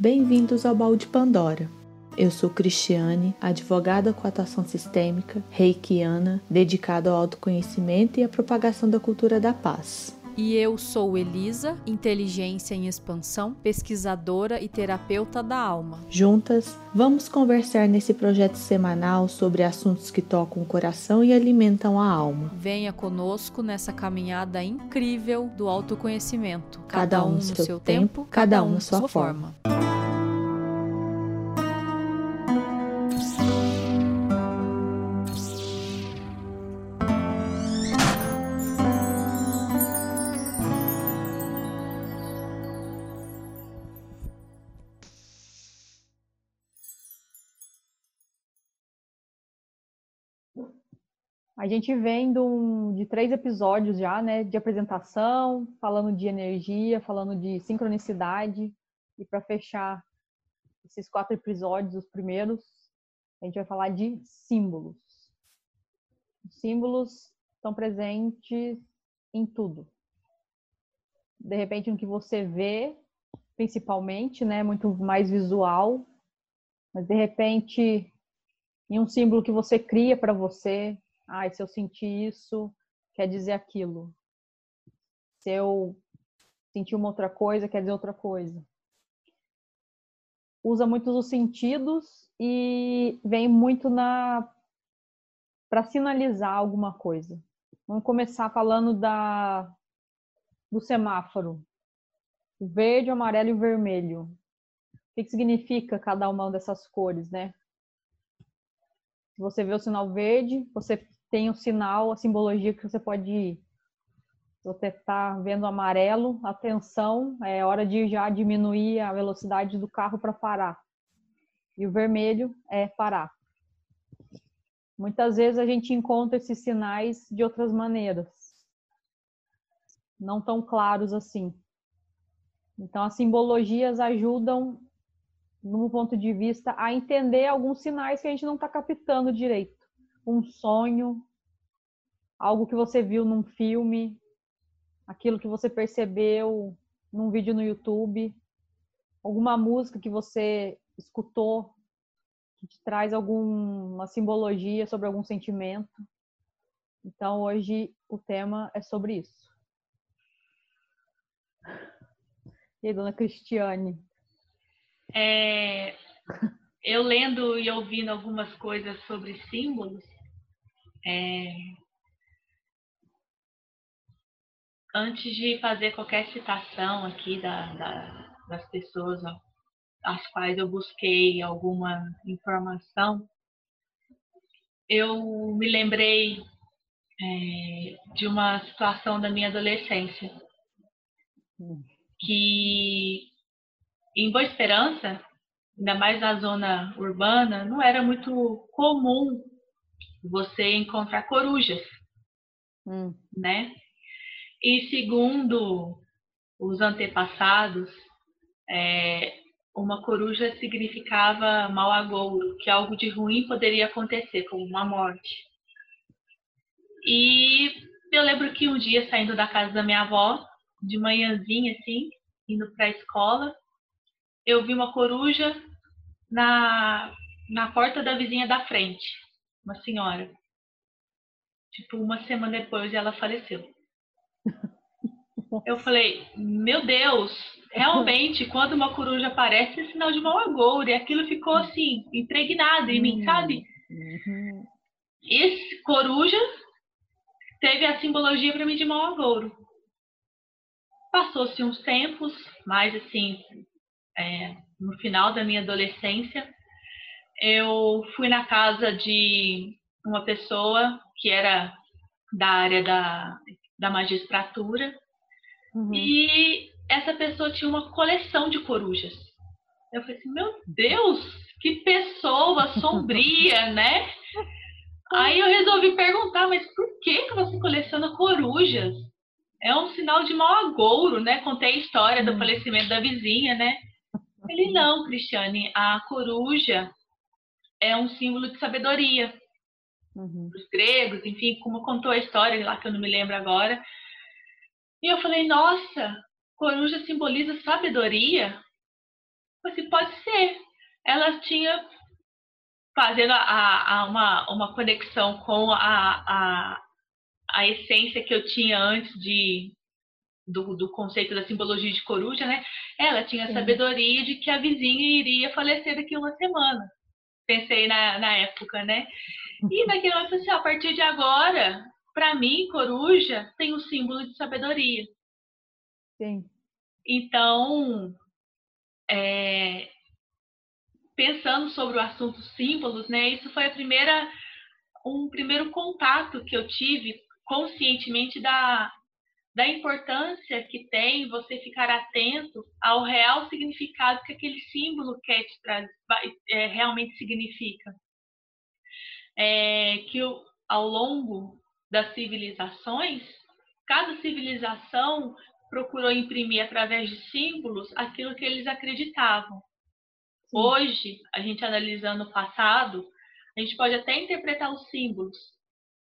Bem-vindos ao Baú de Pandora. Eu sou Cristiane, advogada com atuação sistêmica, reikiana, dedicada ao autoconhecimento e à propagação da cultura da paz. E eu sou Elisa, inteligência em expansão, pesquisadora e terapeuta da alma. Juntas, vamos conversar nesse projeto semanal sobre assuntos que tocam o coração e alimentam a alma. Venha conosco nessa caminhada incrível do autoconhecimento. Cada, cada um no seu, seu tempo, cada um na sua, sua forma. forma. A gente vem de, um, de três episódios já, né, de apresentação, falando de energia, falando de sincronicidade. E para fechar esses quatro episódios, os primeiros, a gente vai falar de símbolos. Os símbolos estão presentes em tudo. De repente, no que você vê, principalmente, né, muito mais visual, mas de repente, em um símbolo que você cria para você, ah, se eu sentir isso, quer dizer aquilo. Se eu sentir uma outra coisa, quer dizer outra coisa. Usa muitos os sentidos e vem muito na para sinalizar alguma coisa. Vamos começar falando da do semáforo. O verde, o amarelo e o vermelho. O que, que significa cada uma dessas cores, né? Se você vê o sinal verde, você tem o sinal, a simbologia que você pode ir. Você está vendo amarelo, atenção, é hora de já diminuir a velocidade do carro para parar. E o vermelho é parar. Muitas vezes a gente encontra esses sinais de outras maneiras, não tão claros assim. Então, as simbologias ajudam, no ponto de vista, a entender alguns sinais que a gente não está captando direito um sonho, algo que você viu num filme, aquilo que você percebeu num vídeo no YouTube, alguma música que você escutou que te traz alguma simbologia sobre algum sentimento. Então hoje o tema é sobre isso. E aí, dona Cristiane? É, eu lendo e ouvindo algumas coisas sobre símbolos, é, antes de fazer qualquer citação aqui da, da, das pessoas às quais eu busquei alguma informação, eu me lembrei é, de uma situação da minha adolescência que em Boa Esperança, ainda mais na zona urbana, não era muito comum você encontrar corujas, hum. né? E segundo os antepassados, é, uma coruja significava mau agouro, que algo de ruim poderia acontecer, como uma morte. E eu lembro que um dia, saindo da casa da minha avó, de manhãzinha assim, indo para a escola, eu vi uma coruja na, na porta da vizinha da frente uma senhora. Tipo, uma semana depois ela faleceu. Eu falei, meu Deus, realmente, quando uma coruja aparece, é sinal de mau agouro. E aquilo ficou assim, impregnado em mim, sabe? Uhum. Esse coruja teve a simbologia para mim de mau agouro. Passou-se uns tempos, mais assim, é, no final da minha adolescência, eu fui na casa de uma pessoa que era da área da, da magistratura uhum. e essa pessoa tinha uma coleção de corujas. Eu falei assim, meu Deus, que pessoa sombria, né? Aí eu resolvi perguntar, mas por que, que você coleciona corujas? É um sinal de mau agouro, né? Contei a história do uhum. falecimento da vizinha, né? Ele, não, Cristiane, a coruja é um símbolo de sabedoria. Uhum. Os gregos, enfim, como contou a história lá que eu não me lembro agora. E eu falei, nossa, coruja simboliza sabedoria? Assim, pode ser. Ela tinha fazendo a, a, uma, uma conexão com a, a, a essência que eu tinha antes de do, do conceito da simbologia de coruja, né? Ela tinha a sabedoria de que a vizinha iria falecer daqui a uma semana. Pensei na, na época, né? E naquele momento, assim, a partir de agora, para mim, coruja tem o um símbolo de sabedoria. Sim. Então, é, pensando sobre o assunto símbolos, né? Isso foi a primeira um primeiro contato que eu tive conscientemente da, da importância que tem você ficar atento ao real significado que aquele símbolo quer te trazer, é, realmente significa. É, que ao longo das civilizações, cada civilização procurou imprimir através de símbolos aquilo que eles acreditavam. Sim. Hoje, a gente analisando o passado, a gente pode até interpretar os símbolos,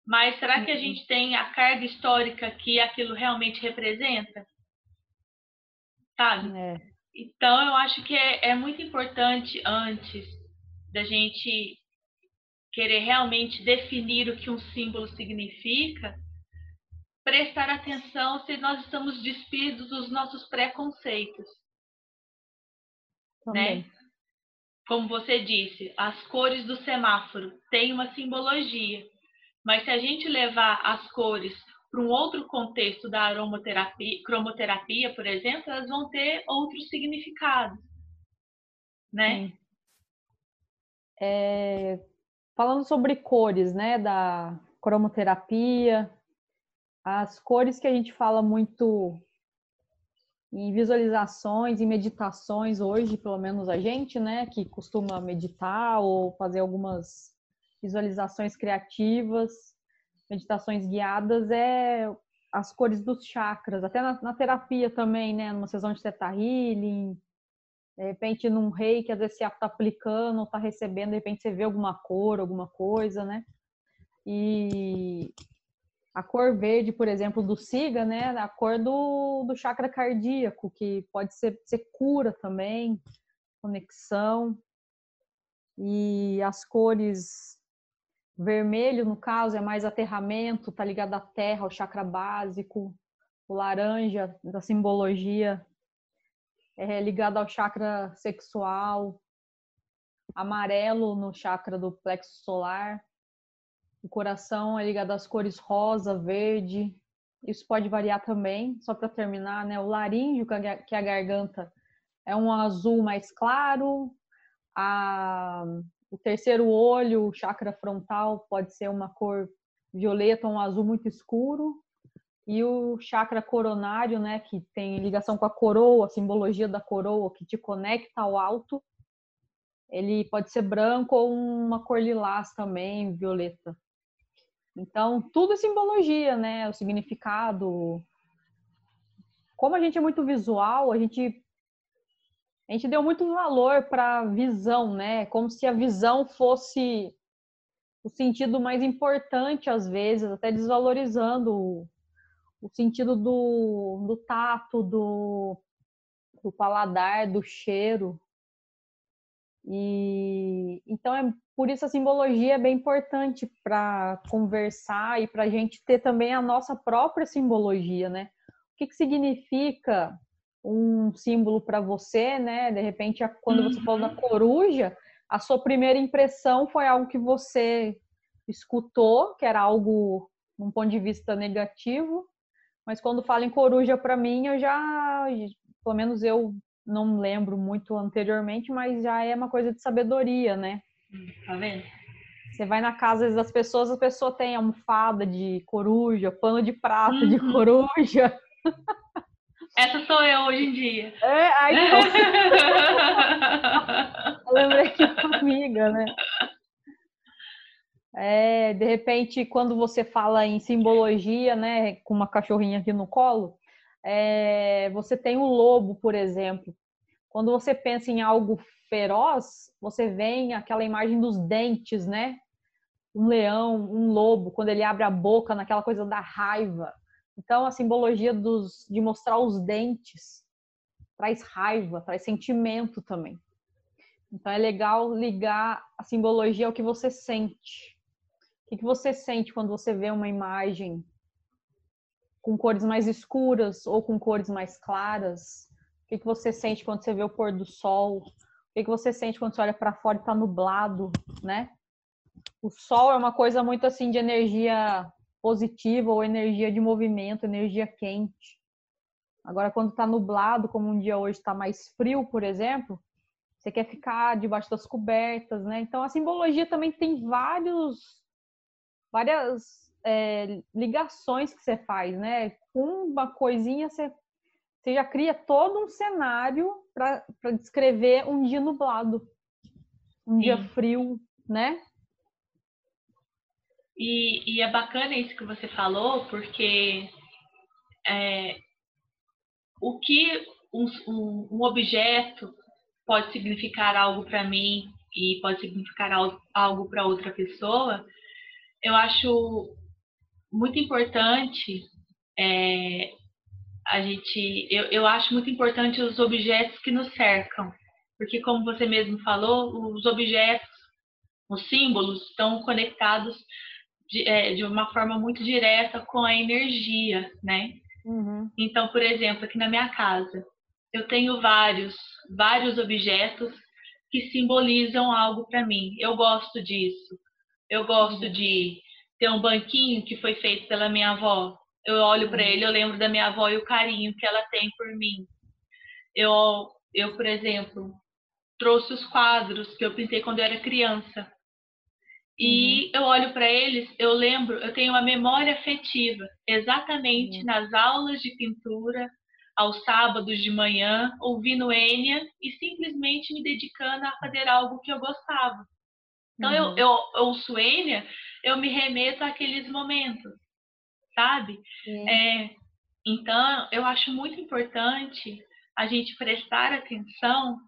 mas será que a uhum. gente tem a carga histórica que aquilo realmente representa? Sabe? É. Então, eu acho que é, é muito importante, antes da gente querer realmente definir o que um símbolo significa, prestar atenção se nós estamos despidos dos nossos preconceitos. Também. Né? Como você disse, as cores do semáforo têm uma simbologia, mas se a gente levar as cores para um outro contexto da aromaterapia, cromoterapia, por exemplo, elas vão ter outros significados, né? É, falando sobre cores, né, da cromoterapia, as cores que a gente fala muito em visualizações e meditações hoje, pelo menos a gente, né, que costuma meditar ou fazer algumas visualizações criativas, meditações guiadas, é as cores dos chakras, até na, na terapia também, né, numa sessão de Theta Healing, de repente num rei que às vezes você está aplicando está recebendo, de repente você vê alguma cor, alguma coisa, né, e a cor verde, por exemplo, do SIGA, né? A cor do, do chakra cardíaco, que pode ser, ser cura também, conexão. E as cores vermelho, no caso, é mais aterramento, tá ligado à terra, ao chakra básico. O laranja, da simbologia, é ligado ao chakra sexual. Amarelo no chakra do plexo solar o coração é ligado às cores rosa, verde. Isso pode variar também. Só para terminar, né? O laríngeo, que é a garganta, é um azul mais claro. A... O terceiro olho, o chakra frontal, pode ser uma cor violeta, um azul muito escuro. E o chakra coronário, né, que tem ligação com a coroa, a simbologia da coroa, que te conecta ao alto, ele pode ser branco ou uma cor lilás também, violeta. Então, tudo é simbologia, né? O significado. Como a gente é muito visual, a gente a gente deu muito valor para a visão, né? Como se a visão fosse o sentido mais importante às vezes, até desvalorizando o, o sentido do, do tato, do, do paladar, do cheiro. E então é por isso a simbologia é bem importante para conversar e para a gente ter também a nossa própria simbologia, né? O que, que significa um símbolo para você, né? De repente, quando você falou da uhum. coruja, a sua primeira impressão foi algo que você escutou, que era algo num ponto de vista negativo, mas quando fala em coruja para mim, eu já, pelo menos eu não lembro muito anteriormente, mas já é uma coisa de sabedoria, né? Tá vendo? Você vai na casa das pessoas, a pessoa tem almofada de coruja, pano de prato uhum. de coruja. Essa sou eu hoje em dia. É, aí então... eu lembrei que é amiga, né? É, de repente, quando você fala em simbologia, né, com uma cachorrinha aqui no colo, é, você tem o lobo, por exemplo. Quando você pensa em algo feroz, você vê aquela imagem dos dentes, né? Um leão, um lobo, quando ele abre a boca naquela coisa da raiva. Então, a simbologia dos, de mostrar os dentes traz raiva, traz sentimento também. Então é legal ligar a simbologia ao que você sente. O que você sente quando você vê uma imagem com cores mais escuras ou com cores mais claras? O que você sente quando você vê o pôr do sol? O que você sente quando você olha para fora e está nublado, né? O sol é uma coisa muito assim de energia positiva ou energia de movimento, energia quente. Agora, quando está nublado, como um dia hoje está mais frio, por exemplo, você quer ficar debaixo das cobertas, né? Então, a simbologia também tem vários, várias é, ligações que você faz, né? Com uma coisinha, você, você já cria todo um cenário para descrever um dia nublado, um Sim. dia frio, né? E, e, é bacana isso que você falou, porque é, o que um, um, um, objeto pode significar algo para mim e pode significar algo, para outra pessoa, eu acho muito importante é, a gente, eu, eu acho muito importante os objetos que nos cercam, porque como você mesmo falou, os objetos, os símbolos estão conectados de, é, de uma forma muito direta com a energia, né? Uhum. Então, por exemplo, aqui na minha casa, eu tenho vários, vários objetos que simbolizam algo para mim. Eu gosto disso. Eu gosto uhum. de ter um banquinho que foi feito pela minha avó. Eu olho para uhum. ele, eu lembro da minha avó e o carinho que ela tem por mim. Eu, eu, por exemplo, trouxe os quadros que eu pintei quando eu era criança. E uhum. eu olho para eles, eu lembro, eu tenho uma memória afetiva, exatamente uhum. nas aulas de pintura, aos sábados de manhã, ouvindo Enya e simplesmente me dedicando a fazer algo que eu gostava. Então, uhum. eu, eu, eu ouço Enya, eu me remeto àqueles momentos, sabe? É, então, eu acho muito importante a gente prestar atenção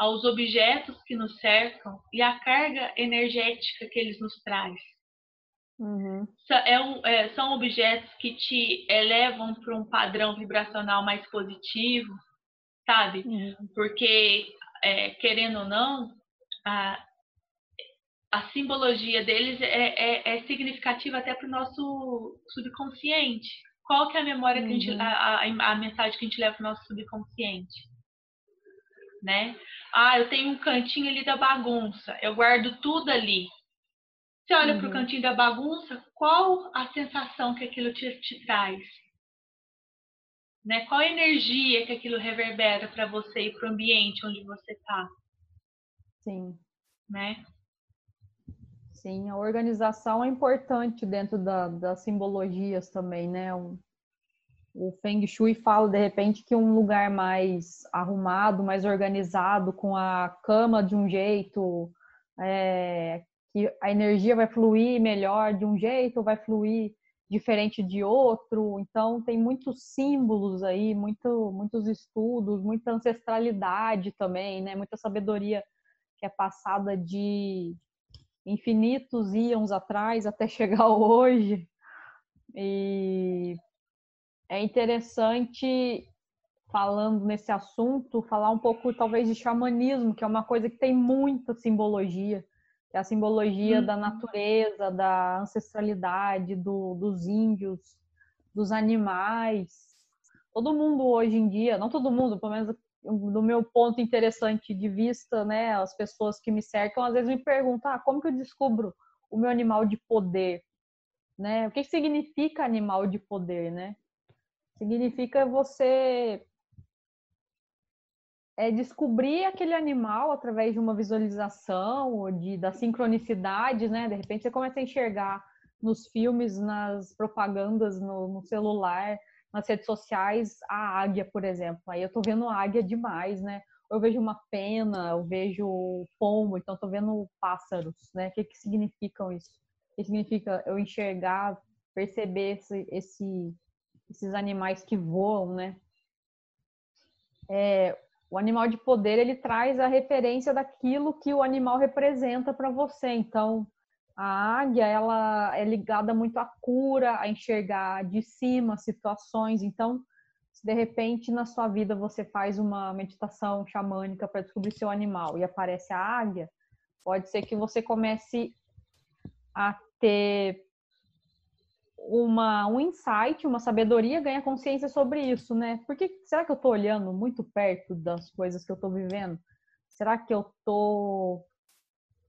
aos objetos que nos cercam e à carga energética que eles nos traz. Uhum. É é, são objetos que te elevam para um padrão vibracional mais positivo, sabe? Uhum. Porque, é, querendo ou não, a, a simbologia deles é, é, é significativa até para o nosso subconsciente. Qual que é a memória uhum. que a, gente, uhum. a, a, a mensagem que a gente leva para o nosso subconsciente? Né? Ah, eu tenho um cantinho ali da bagunça, eu guardo tudo ali. Você olha uhum. para o cantinho da bagunça, qual a sensação que aquilo te, te traz? Né? Qual a energia que aquilo reverbera para você e para o ambiente onde você está? Sim. Né? Sim, a organização é importante dentro da, das simbologias também, né? Um, o Feng Shui fala de repente que um lugar mais arrumado, mais organizado, com a cama de um jeito, é, que a energia vai fluir melhor de um jeito, vai fluir diferente de outro. Então tem muitos símbolos aí, muito, muitos estudos, muita ancestralidade também, né? Muita sabedoria que é passada de infinitos íons atrás até chegar hoje. E é interessante, falando nesse assunto, falar um pouco talvez de xamanismo, que é uma coisa que tem muita simbologia, que é a simbologia uhum. da natureza, da ancestralidade, do, dos índios, dos animais. Todo mundo hoje em dia, não todo mundo, pelo menos do meu ponto interessante de vista, né, as pessoas que me cercam às vezes me perguntam, ah, como que eu descubro o meu animal de poder, né? O que significa animal de poder, né? Significa você é descobrir aquele animal através de uma visualização ou de da sincronicidade, né? De repente você começa a enxergar nos filmes, nas propagandas, no, no celular, nas redes sociais, a águia, por exemplo. Aí eu tô vendo águia demais, né? Eu vejo uma pena, eu vejo pombo, então tô vendo pássaros, né? O que que significam isso? O que significa eu enxergar, perceber esse, esse esses animais que voam, né? É, o animal de poder ele traz a referência daquilo que o animal representa para você. Então, a águia ela é ligada muito à cura, a enxergar de cima situações. Então, Se de repente na sua vida você faz uma meditação xamânica para descobrir seu animal e aparece a águia, pode ser que você comece a ter uma, um insight, uma sabedoria, ganha consciência sobre isso, né? Porque será que eu estou olhando muito perto das coisas que eu estou vivendo? Será que eu estou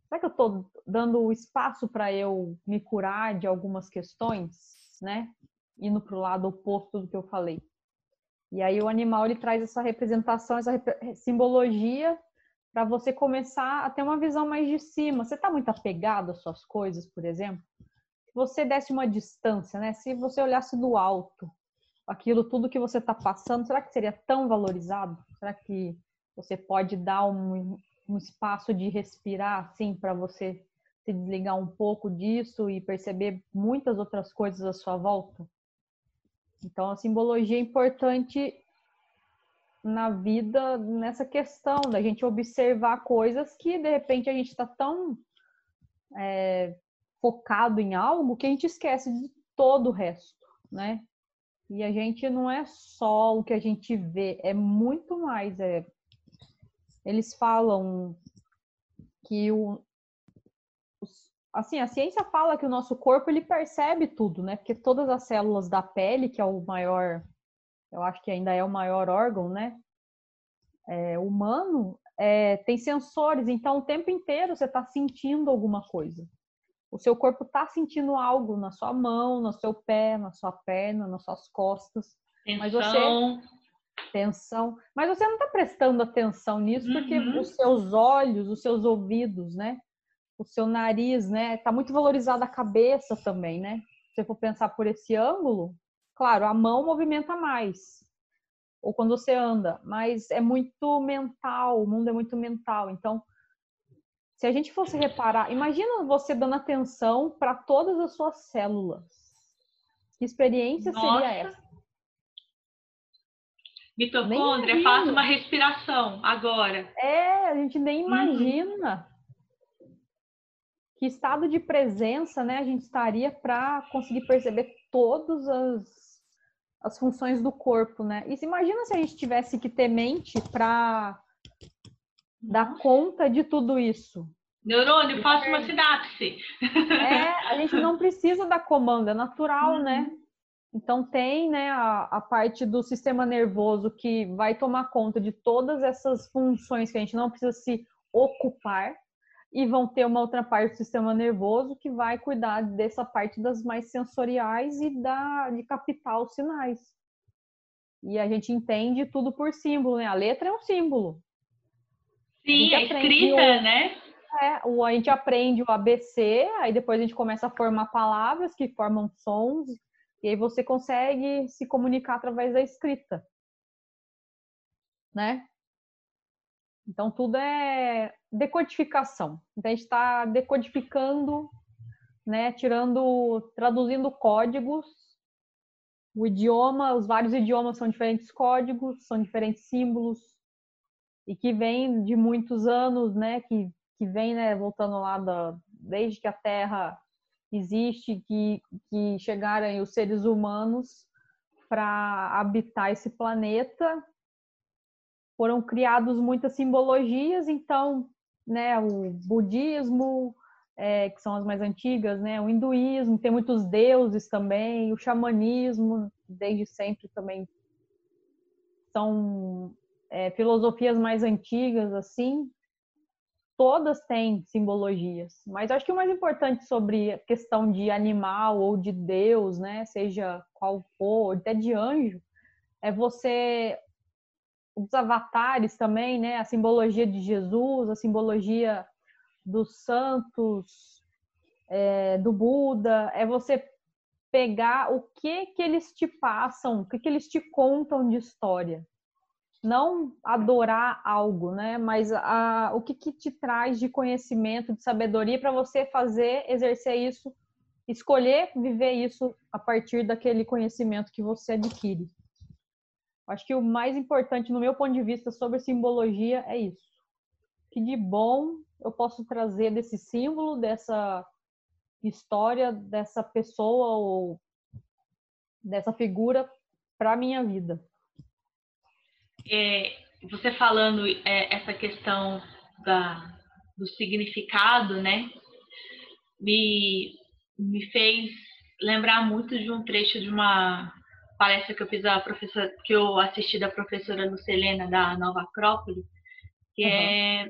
será que eu estou dando espaço para eu me curar de algumas questões, né? Indo para o lado oposto do que eu falei. E aí o animal ele traz essa representação, essa simbologia para você começar a ter uma visão mais de cima. Você está muito apegado às suas coisas, por exemplo? Você desse uma distância, né? Se você olhasse do alto, aquilo tudo que você está passando, será que seria tão valorizado? Será que você pode dar um, um espaço de respirar, assim, para você se desligar um pouco disso e perceber muitas outras coisas à sua volta? Então, a simbologia é importante na vida nessa questão da gente observar coisas que de repente a gente está tão é, focado em algo que a gente esquece de todo o resto, né? E a gente não é só o que a gente vê, é muito mais. É... Eles falam que o, assim, a ciência fala que o nosso corpo ele percebe tudo, né? Porque todas as células da pele, que é o maior eu acho que ainda é o maior órgão, né? É, humano, é, tem sensores, então o tempo inteiro você está sentindo alguma coisa. O seu corpo está sentindo algo na sua mão, no seu pé, na sua perna, nas suas costas. Tensão. Mas você tensão, mas você não está prestando atenção nisso porque Uhum. os seus olhos, os seus ouvidos, né? O seu nariz, né? Tá muito valorizada a cabeça também, né? Se você for pensar por esse ângulo, claro, a mão movimenta mais. Ou quando você anda, mas é muito mental, o mundo é muito mental. Então, se a gente fosse reparar, imagina você dando atenção para todas as suas células. Que experiência Nossa. seria essa? Mitocôndria, faça uma respiração agora. É, a gente nem Uhum. imagina que estado de presença, né, a gente estaria para conseguir perceber todas as, as funções do corpo, né? E se imagina se a gente tivesse que ter mente para dar conta de tudo isso. Neurônio, faça uma sinapse. É, a gente não precisa dar comando, é natural, Uhum. né? Então tem, né, a, a parte do sistema nervoso que vai tomar conta de todas essas funções que a gente não precisa se ocupar e vão ter uma outra parte do sistema nervoso que vai cuidar dessa parte das mais sensoriais e da de captar os sinais. E a gente entende tudo por símbolo, né? A letra é um símbolo. Sim, a escrita, o- né? É, o, a gente aprende o ABC, aí depois a gente começa a formar palavras que formam sons, e aí você consegue se comunicar através da escrita. Né? Então tudo é decodificação. Então a gente está decodificando, né, tirando, traduzindo códigos. O idioma, os vários idiomas são diferentes códigos, são diferentes símbolos e que vem de muitos anos, né, que que vem, né, voltando lá da, desde que a Terra existe, que, que chegaram os seres humanos para habitar esse planeta, foram criados muitas simbologias, então, né, o budismo, é, que são as mais antigas, né, o hinduísmo, tem muitos deuses também, o xamanismo, desde sempre também são é, filosofias mais antigas, assim, todas têm simbologias, mas acho que o mais importante sobre a questão de animal ou de Deus, né, seja qual for, até de anjo, é você os avatares também, né, a simbologia de Jesus, a simbologia dos santos, é, do Buda, é você pegar o que que eles te passam, o que que eles te contam de história não adorar algo, né? Mas a, o que, que te traz de conhecimento, de sabedoria para você fazer, exercer isso, escolher viver isso a partir daquele conhecimento que você adquire. Acho que o mais importante, no meu ponto de vista, sobre simbologia é isso. Que de bom eu posso trazer desse símbolo, dessa história, dessa pessoa ou dessa figura para minha vida. É, você falando é, essa questão da, do significado, né? Me, me fez lembrar muito de um trecho de uma palestra que eu fiz a professora, que eu assisti da professora Lucelena da Nova Acrópole, que uhum. é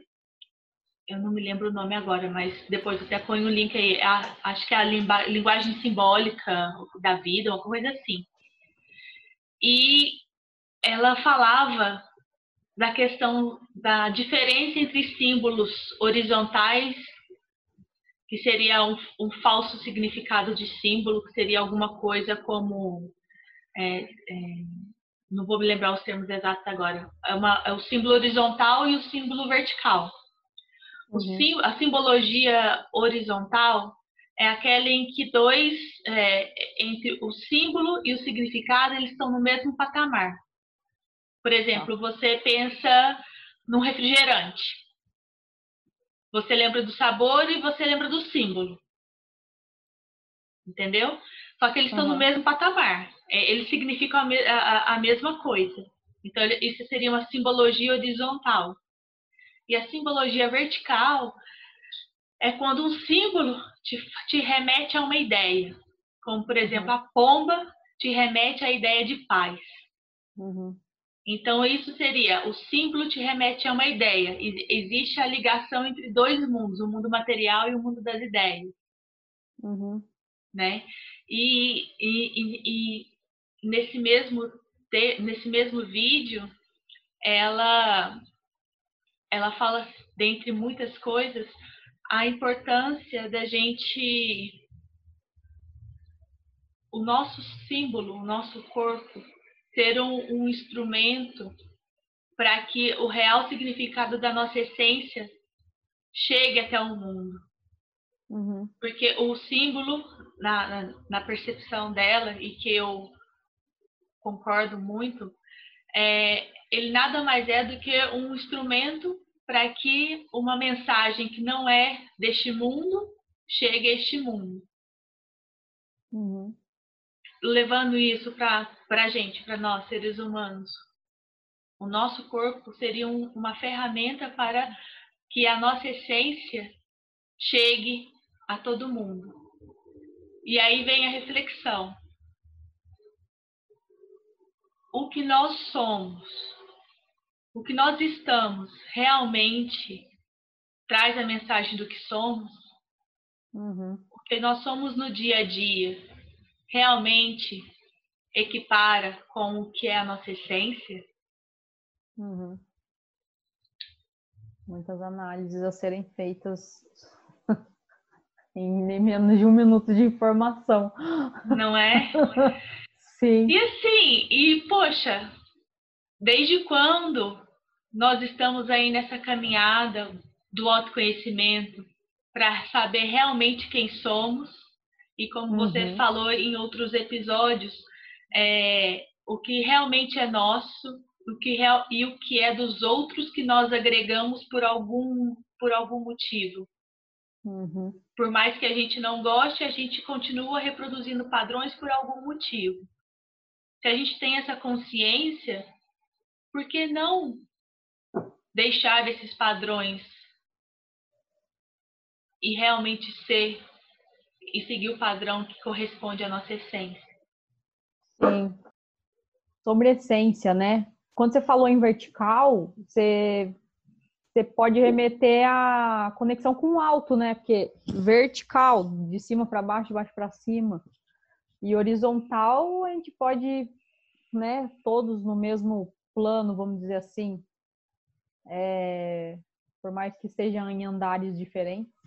eu não me lembro o nome agora, mas depois até põe o link aí. A, acho que é a linguagem simbólica da vida, uma coisa assim. E ela falava da questão da diferença entre símbolos horizontais, que seria um, um falso significado de símbolo, que seria alguma coisa como. É, é, não vou me lembrar os termos exatos agora. É, uma, é o símbolo horizontal e o símbolo vertical. Uhum. a simbologia horizontal é aquela em que dois, é, entre o símbolo e o significado, eles estão no mesmo patamar. Por exemplo, tá. você pensa num refrigerante. Você lembra do sabor e você lembra do símbolo. Entendeu? Só que eles estão uhum. no mesmo patamar. É, eles significam a, a, a mesma coisa. Então, isso seria uma simbologia horizontal. E a simbologia vertical é quando um símbolo te, te remete a uma ideia. Como, por exemplo, uhum. a pomba te remete à ideia de paz. Uhum. Então, isso seria: o símbolo te remete a uma ideia. Existe a ligação entre dois mundos, o mundo material e o mundo das ideias. Uhum. Né? E, e, e, e, nesse, mesmo, nesse mesmo vídeo, ela, ela fala, dentre muitas coisas, a importância da gente. O nosso símbolo, o nosso corpo, ser um, um instrumento para que o real significado da nossa essência chegue até o mundo. Uhum. Porque o símbolo, na, na, na, percepção dela, e que eu concordo muito, é, ele nada mais é do que um instrumento para que uma mensagem que não é deste mundo chegue a este mundo. Uhum levando isso para a gente, para nós, seres humanos. O nosso corpo seria um, uma ferramenta para que a nossa essência chegue a todo mundo. E aí vem a reflexão. O que nós somos, o que nós estamos, realmente traz a mensagem do que somos? Uhum. O que nós somos no dia a dia, realmente equipara com o que é a nossa essência? Uhum. Muitas análises a serem feitas em menos de um minuto de informação. Não é? Sim. E assim, e poxa, desde quando nós estamos aí nessa caminhada do autoconhecimento para saber realmente quem somos e como uhum. você falou em outros episódios, é, o que realmente é nosso o que real, e o que é dos outros que nós agregamos por algum, por algum motivo. Uhum. Por mais que a gente não goste, a gente continua reproduzindo padrões por algum motivo. Se a gente tem essa consciência, por que não deixar esses padrões e realmente ser e seguir o padrão que corresponde à nossa essência. Sim. Sobre essência, né? Quando você falou em vertical, você, você pode remeter à conexão com o alto, né? Porque vertical, de cima para baixo, de baixo para cima. E horizontal, a gente pode, né, todos no mesmo plano, vamos dizer assim. É, por mais que sejam em andares diferentes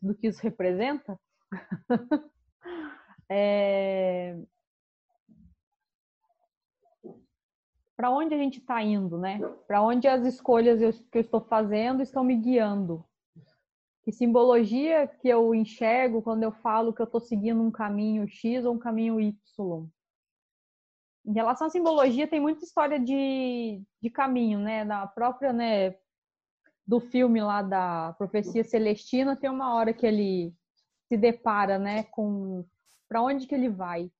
do que isso representa. é... Para onde a gente está indo, né? Para onde as escolhas que eu estou fazendo estão me guiando? Que simbologia que eu enxergo quando eu falo que eu estou seguindo um caminho X ou um caminho Y? Em relação à simbologia, tem muita história de, de caminho, né? Da própria, né? Do filme lá da Profecia Celestina, tem uma hora que ele se depara, né, com para onde que ele vai.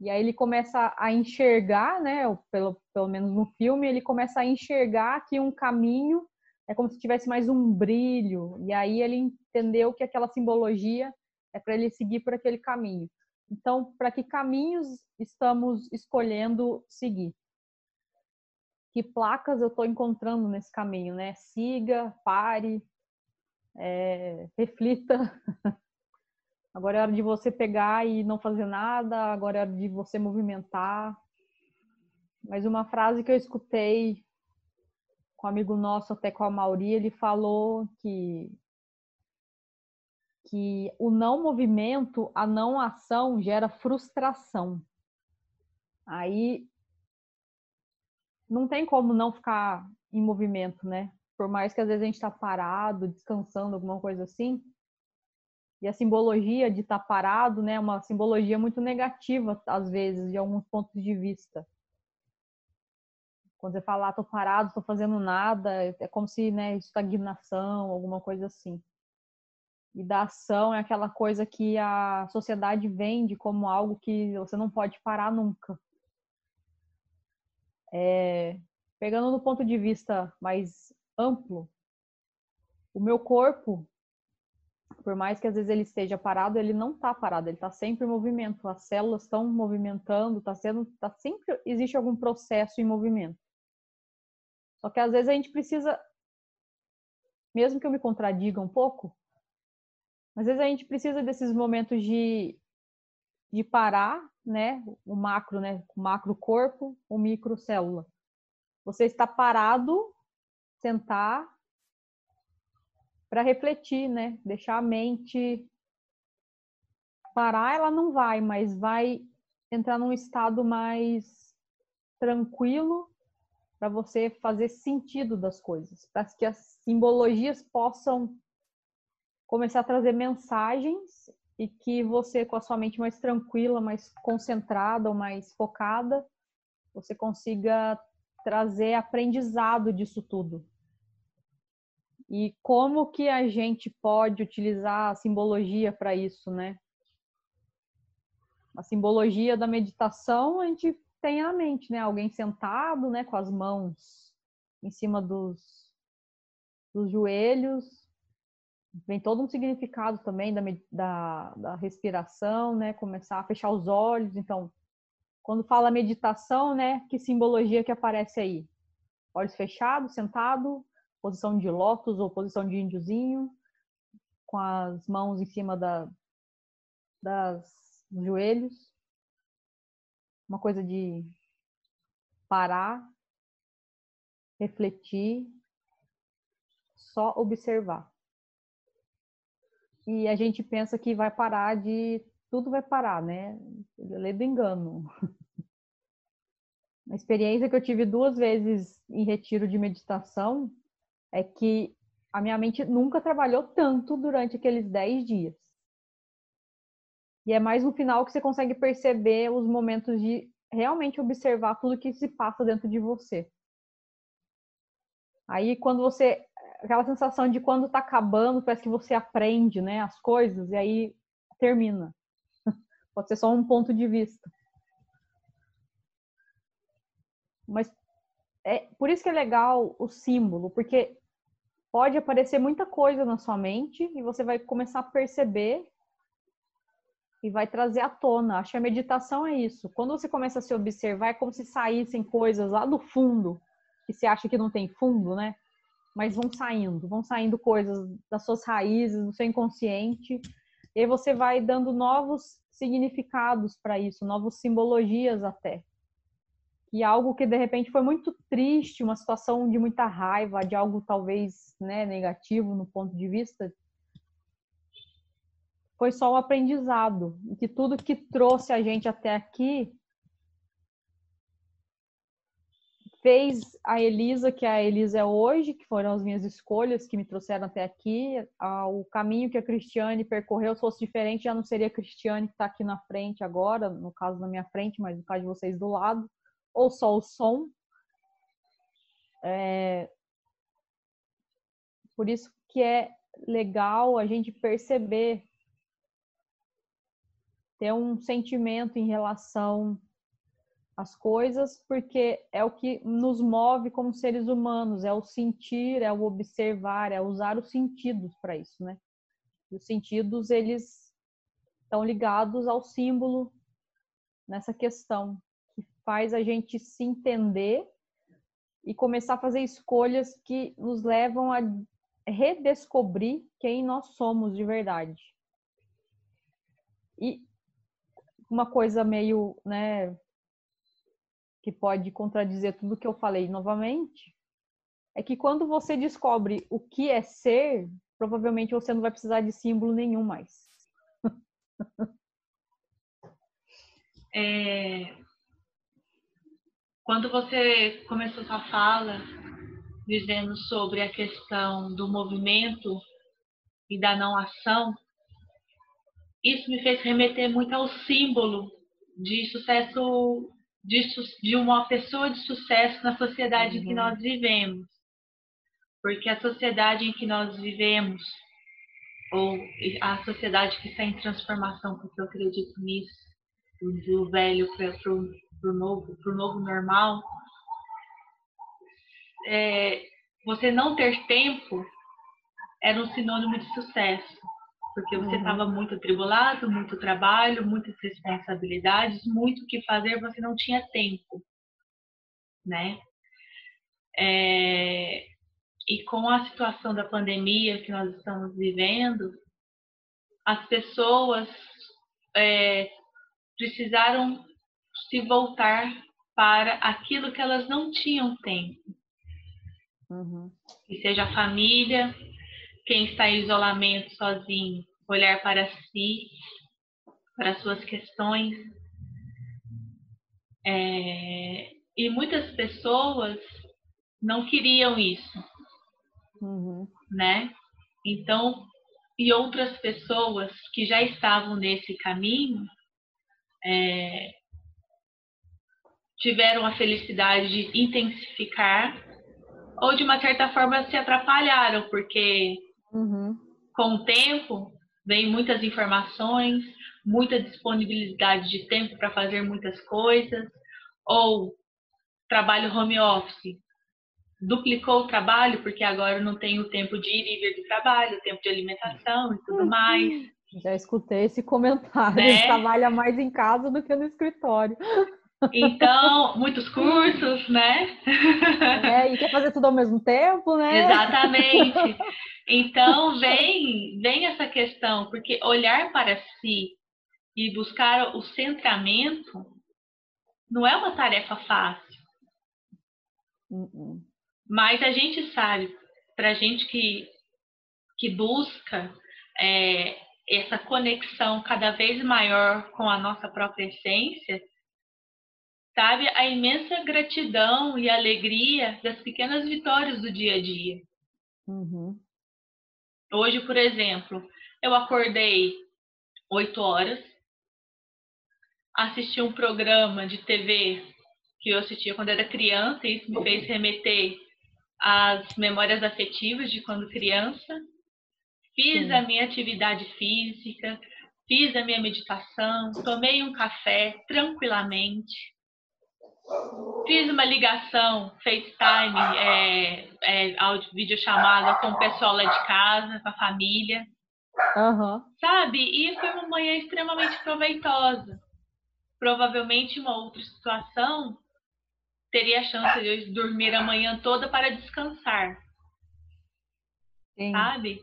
E aí ele começa a enxergar, né, pelo, pelo menos no filme, ele começa a enxergar que um caminho é como se tivesse mais um brilho. E aí ele entendeu que aquela simbologia é para ele seguir por aquele caminho. Então, para que caminhos estamos escolhendo seguir? Que placas eu estou encontrando nesse caminho, né? Siga, pare, é, reflita. Agora é hora de você pegar e não fazer nada, agora é hora de você movimentar. Mas uma frase que eu escutei com um amigo nosso, até com a Mauri, ele falou que que o não movimento, a não ação gera frustração. Aí não tem como não ficar em movimento, né? Por mais que às vezes a gente está parado, descansando, alguma coisa assim. E a simbologia de estar tá parado, né, é uma simbologia muito negativa, às vezes, de alguns pontos de vista. Quando você fala, ah, tô parado, tô fazendo nada, é como se, né, estagnação, alguma coisa assim. E da ação é aquela coisa que a sociedade vende como algo que você não pode parar nunca. É, pegando no ponto de vista mais amplo, o meu corpo, por mais que às vezes ele esteja parado, ele não está parado, ele está sempre em movimento. As células estão movimentando, está sendo, tá sempre existe algum processo em movimento. Só que às vezes a gente precisa, mesmo que eu me contradiga um pouco, às vezes a gente precisa desses momentos de, de parar, né? O macro, né? O macro corpo, o micro célula. Você está parado, sentar para refletir, né? Deixar a mente parar, ela não vai, mas vai entrar num estado mais tranquilo para você fazer sentido das coisas, para que as simbologias possam começar a trazer mensagens e que você, com a sua mente mais tranquila, mais concentrada ou mais focada, você consiga trazer aprendizado disso tudo. E como que a gente pode utilizar a simbologia para isso, né? A simbologia da meditação a gente tem na mente, né? Alguém sentado, né, com as mãos em cima dos, dos joelhos, vem todo um significado também da, da, da, respiração, né? Começar a fechar os olhos. Então, quando fala meditação, né? Que simbologia que aparece aí? Olhos fechados, sentado, posição de lótus ou posição de índiozinho, com as mãos em cima da, das, dos joelhos. Uma coisa de parar, refletir, só observar e a gente pensa que vai parar de. Tudo vai parar, né? Lê do engano. A experiência que eu tive duas vezes em retiro de meditação é que a minha mente nunca trabalhou tanto durante aqueles 10 dias. E é mais no final que você consegue perceber os momentos de realmente observar tudo que se passa dentro de você. Aí, quando você aquela sensação de quando tá acabando, parece que você aprende, né, as coisas e aí termina. Pode ser só um ponto de vista. Mas é por isso que é legal o símbolo, porque pode aparecer muita coisa na sua mente e você vai começar a perceber e vai trazer à tona. Acho que a meditação é isso. Quando você começa a se observar, é como se saíssem coisas lá do fundo, que você acha que não tem fundo, né? Mas vão saindo, vão saindo coisas das suas raízes, do seu inconsciente, e aí você vai dando novos significados para isso, novas simbologias até. E algo que de repente foi muito triste, uma situação de muita raiva, de algo talvez né, negativo no ponto de vista, foi só o aprendizado. E que tudo que trouxe a gente até aqui fez a Elisa, que a Elisa é hoje, que foram as minhas escolhas que me trouxeram até aqui. O caminho que a Cristiane percorreu, se fosse diferente, já não seria a Cristiane que está aqui na frente agora, no caso na minha frente, mas no caso de vocês do lado, ou só o som. É... Por isso que é legal a gente perceber ter um sentimento em relação às coisas, porque é o que nos move como seres humanos, é o sentir, é o observar, é usar os sentidos para isso, né? E os sentidos, eles estão ligados ao símbolo nessa questão, que faz a gente se entender e começar a fazer escolhas que nos levam a redescobrir quem nós somos de verdade. E uma coisa meio, né, que pode contradizer tudo que eu falei novamente, é que quando você descobre o que é ser, provavelmente você não vai precisar de símbolo nenhum mais. É... Quando você começou sua fala dizendo sobre a questão do movimento e da não ação, isso me fez remeter muito ao símbolo de sucesso de, de uma pessoa de sucesso na sociedade uhum. em que nós vivemos. Porque a sociedade em que nós vivemos, ou a sociedade que está em transformação, porque eu acredito nisso, do velho para o novo, pro novo normal, é, você não ter tempo era um sinônimo de sucesso porque você estava uhum. muito atribulado, muito trabalho, muitas responsabilidades, muito o que fazer, você não tinha tempo, né? É, e com a situação da pandemia que nós estamos vivendo, as pessoas é, precisaram se voltar para aquilo que elas não tinham tempo. Uhum. Que seja a família, quem está em isolamento sozinho, olhar para si, para suas questões. É, e muitas pessoas não queriam isso, uhum. né? Então, e outras pessoas que já estavam nesse caminho é, tiveram a felicidade de intensificar ou de uma certa forma se atrapalharam porque Uhum. Com o tempo, vem muitas informações, muita disponibilidade de tempo para fazer muitas coisas, ou trabalho home office. Duplicou o trabalho, porque agora eu não tenho tempo de ir e vir do trabalho, tempo de alimentação e tudo uhum. mais. Já escutei esse comentário. Né? Trabalha mais em casa do que no escritório. Então, muitos cursos, né? É, e quer fazer tudo ao mesmo tempo, né? Exatamente. Então, vem, vem essa questão, porque olhar para si e buscar o centramento não é uma tarefa fácil. Uh-uh. Mas a gente sabe, para a gente que, que busca é, essa conexão cada vez maior com a nossa própria essência, sabe a imensa gratidão e alegria das pequenas vitórias do dia a dia. Uhum. Hoje, por exemplo, eu acordei 8 horas, assisti um programa de TV que eu assistia quando era criança, e isso me fez remeter às memórias afetivas de quando criança. Fiz Sim. a minha atividade física, fiz a minha meditação, tomei um café tranquilamente. Fiz uma ligação, FaceTime, é, é, áudio, videochamada com o pessoal lá de casa, com a família. Uhum. Sabe? E foi uma manhã extremamente proveitosa. Provavelmente, uma outra situação, teria a chance de eu dormir a manhã toda para descansar. Sim. Sabe?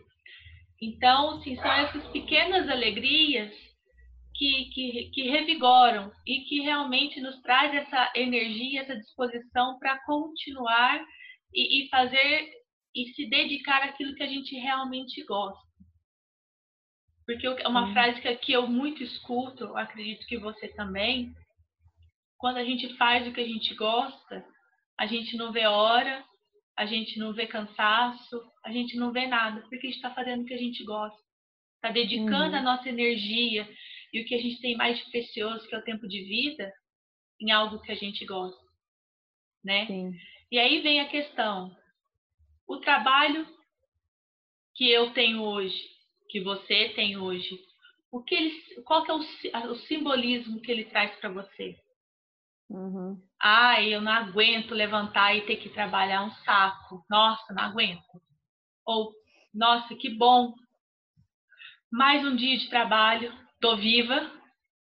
Então, assim, são essas pequenas alegrias que, que, que revigoram e que realmente nos traz essa energia, essa disposição para continuar e, e fazer e se dedicar àquilo que a gente realmente gosta. Porque é uma frase que, que eu muito escuto, acredito que você também, quando a gente faz o que a gente gosta, a gente não vê hora, a gente não vê cansaço, a gente não vê nada, porque a gente está fazendo o que a gente gosta. Está dedicando uhum. a nossa energia, e o que a gente tem mais de precioso, que é o tempo de vida, em algo que a gente gosta, né? Sim. E aí vem a questão: o trabalho que eu tenho hoje, que você tem hoje, o que ele, qual que é o, o simbolismo que ele traz para você. Uhum. Ai, eu não aguento levantar e ter que trabalhar um saco. Nossa, não aguento. Ou, nossa, que bom. Mais um dia de trabalho, tô viva.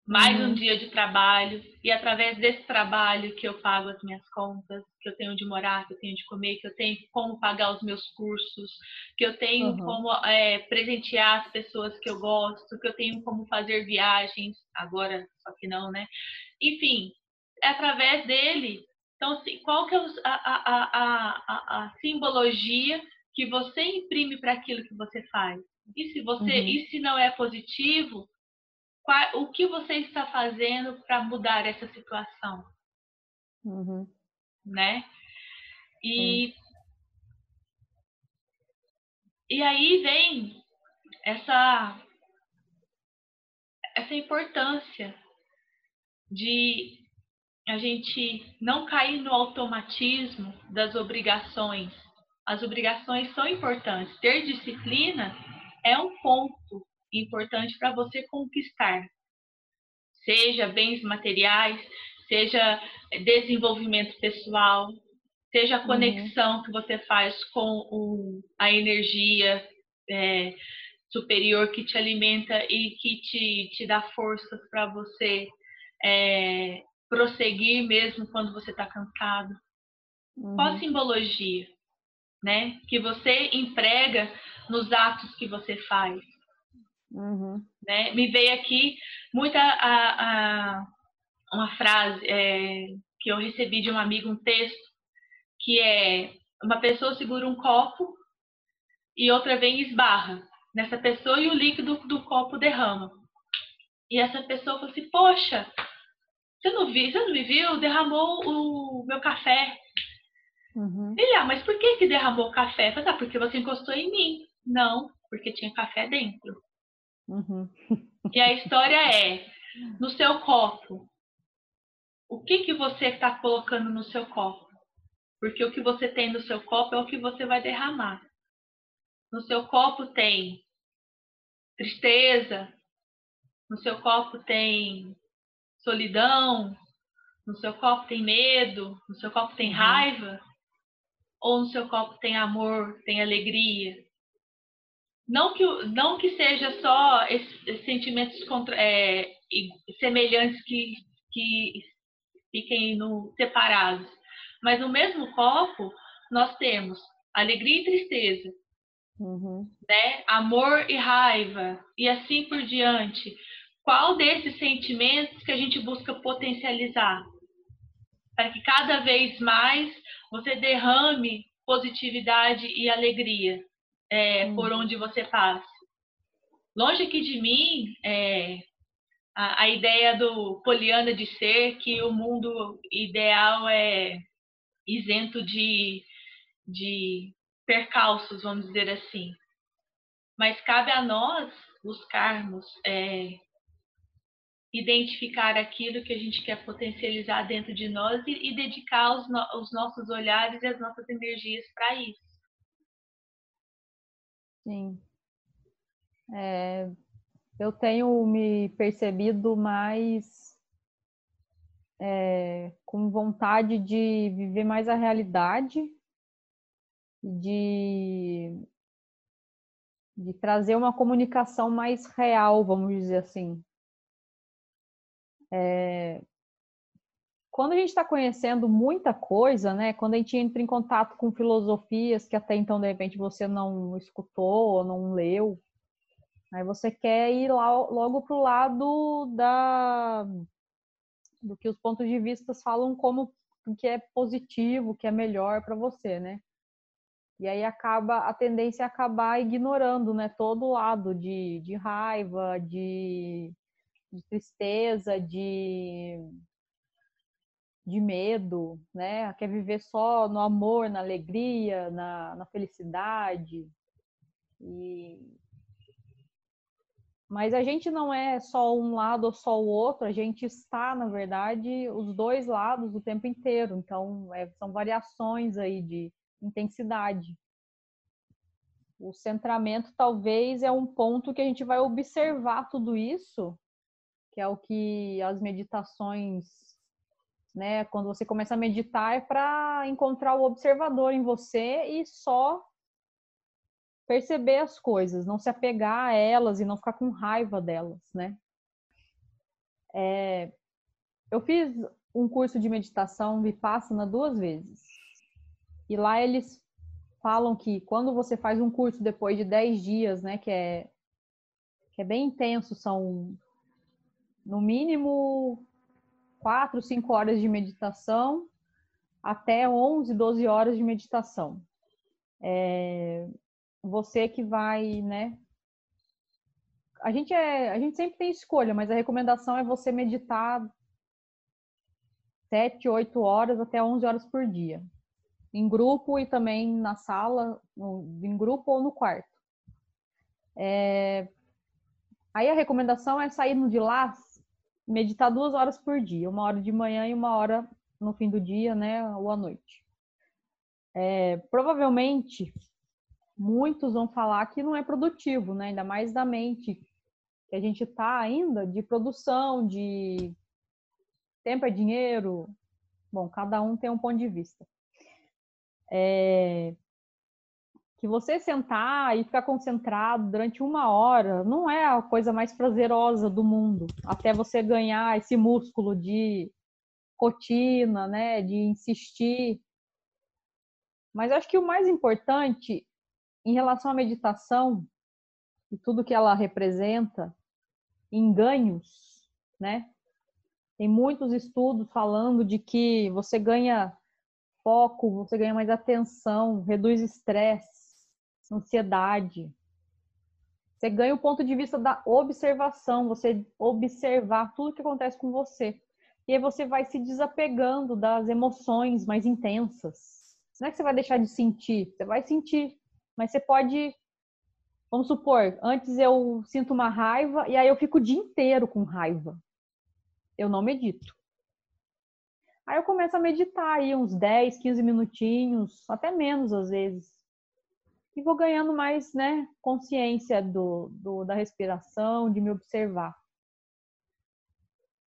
Mais uhum. um dia de trabalho. E através desse trabalho que eu pago as minhas contas, que eu tenho de morar, que eu tenho de comer, que eu tenho como pagar os meus cursos, que eu tenho uhum. como é, presentear as pessoas que eu gosto, que eu tenho como fazer viagens, agora só que não, né? Enfim, é através dele. Então, assim, qual que é a, a, a, a simbologia que você imprime para aquilo que você faz? E se você, uhum. e se não é positivo, o que você está fazendo para mudar essa situação? Uhum. Né? E, e aí vem essa, essa importância de a gente não cair no automatismo das obrigações. As obrigações são importantes. Ter disciplina é um ponto importante para você conquistar. Seja bens materiais, seja desenvolvimento pessoal, seja a uhum. conexão uhum. que você faz com o, a energia é, superior que te alimenta e que te, te dá forças para você é, prosseguir mesmo quando você está cansado? Uhum. Qual a simbologia, né, que você emprega nos atos que você faz? Uhum. Né? Me veio aqui muita a, a uma frase é, que eu recebi de um amigo, um texto, que é uma pessoa segura um copo e outra vem e esbarra nessa pessoa e o líquido do copo derrama. E essa pessoa falou assim, poxa, você não, viu, você não me viu? Derramou o meu café. Uhum. Ele, ah, mas por que, que derramou o café? Falei, ah, porque você encostou em mim. Não, porque tinha café dentro. Uhum. E a história é, no seu copo, o que, que você está colocando no seu copo? Porque o que você tem no seu copo é o que você vai derramar. No seu copo tem tristeza, no seu copo tem solidão, no seu copo tem medo, no seu copo tem uhum. raiva, ou no seu copo tem amor, tem alegria. Não que, não que seja só esses sentimentos contra, é, semelhantes que, que fiquem no, separados, mas no mesmo copo nós temos alegria e tristeza, uhum. né? amor e raiva, e assim por diante qual desses sentimentos que a gente busca potencializar? Para que cada vez mais você derrame positividade e alegria é, hum. por onde você passe. Longe aqui de mim é, a, a, ideia do Poliana de ser que o mundo ideal é isento de, de percalços, vamos dizer assim. Mas cabe a nós buscarmos é, identificar aquilo que a gente quer potencializar dentro de nós e, e dedicar os, no, os, nossos olhares e as nossas energias para isso. Sim. É, eu tenho me percebido mais é, com vontade de viver mais a realidade, de, de trazer uma comunicação mais real, vamos dizer assim. É... Quando a gente está conhecendo muita coisa, né? Quando a gente entra em contato com filosofias que até então, de repente, você não escutou ou não leu, aí você quer ir lá, logo para o lado da... do que os pontos de vista falam como que é positivo, que é melhor para você, né? E aí acaba a tendência é acabar ignorando, né, todo lado de, de raiva, de de tristeza, de, de medo, né? Quer viver só no amor, na alegria, na, na felicidade. E... Mas a gente não é só um lado ou só o outro, a gente está, na verdade, os dois lados o tempo inteiro. Então, é, são variações aí de intensidade. O centramento talvez é um ponto que a gente vai observar tudo isso, que é o que as meditações, né, quando você começa a meditar é para encontrar o observador em você e só perceber as coisas, não se apegar a elas e não ficar com raiva delas, né? É, eu fiz um curso de meditação Vipassana duas vezes. E lá eles falam que quando você faz um curso depois de 10 dias, né, que é, que é bem intenso, são no mínimo 4, 5 horas de meditação, até 11, 12 horas de meditação. É, você que vai, né? A gente é, a gente sempre tem escolha, mas a recomendação é você meditar 7, 8 horas até 11 horas por dia. Em grupo e também na sala, em grupo ou no quarto. É... Aí a recomendação é sair de lá, meditar duas horas por dia, uma hora de manhã e uma hora no fim do dia, né, ou à noite. É, provavelmente muitos vão falar que não é produtivo, né? Ainda mais da mente que a gente está ainda de produção, de tempo é dinheiro. Bom, cada um tem um ponto de vista. É... Que você sentar e ficar concentrado durante uma hora não é a coisa mais prazerosa do mundo, até você ganhar esse músculo de rotina, né, de insistir. Mas acho que o mais importante em relação à meditação e tudo que ela representa em ganhos, né? Tem muitos estudos falando de que você ganha foco, você ganha mais atenção, reduz estresse, ansiedade. Você ganha o ponto de vista da observação, você observar tudo que acontece com você. E aí você vai se desapegando das emoções mais intensas. Não é que você vai deixar de sentir, você vai sentir, mas você pode, vamos supor, antes eu sinto uma raiva e aí eu fico o dia inteiro com raiva. Eu não medito. Aí eu começo a meditar aí uns 10, 15 minutinhos, até menos às vezes. E vou ganhando mais, né, consciência do, do da respiração, de me observar.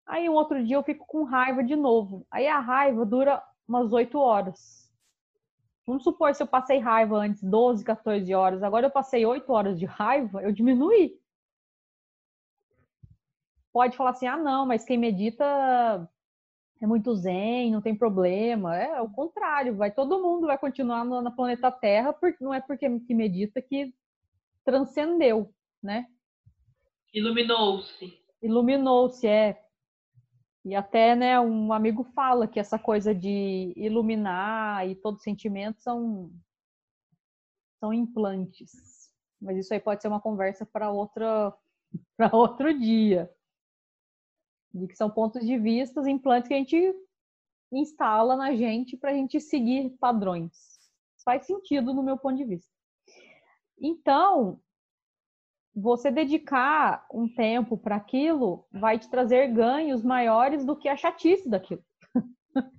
Aí um outro dia eu fico com raiva de novo. Aí a raiva dura umas 8 horas. Vamos supor se eu passei raiva antes 12, 14 horas, agora eu passei 8 horas de raiva, eu diminuí. Pode falar assim: ah, não, mas quem medita é muito zen, não tem problema. É, é o contrário, vai todo mundo vai continuar no, no planeta Terra, porque não é porque que medita que transcendeu, né? Iluminou-se. Iluminou-se, é. E até, né, um amigo fala que essa coisa de iluminar e todos os sentimentos são, são implantes. Mas isso aí pode ser uma conversa para outra para outro dia. De que são pontos de vista, implantes que a gente instala na gente para a gente seguir padrões. Faz sentido no meu ponto de vista. Então, você dedicar um tempo para aquilo vai te trazer ganhos maiores do que a chatice daquilo.